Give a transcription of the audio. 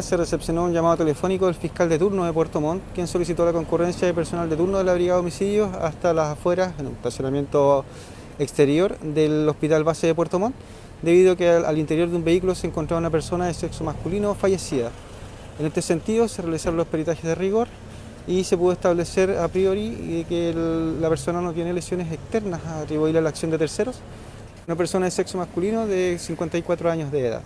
Se recepcionó un llamado telefónico del fiscal de turno de Puerto Montt, quien solicitó la concurrencia de personal de turno de la Brigada de Homicidios hasta las afueras, en un estacionamiento exterior del Hospital Base de Puerto Montt, debido a que al, interior de un vehículo se encontraba una persona de sexo masculino fallecida. En este sentido se realizaron los peritajes de rigor y se pudo establecer a priori que la persona no tiene lesiones externas atribuibles a la acción de terceros, una persona de sexo masculino de 54 años de edad.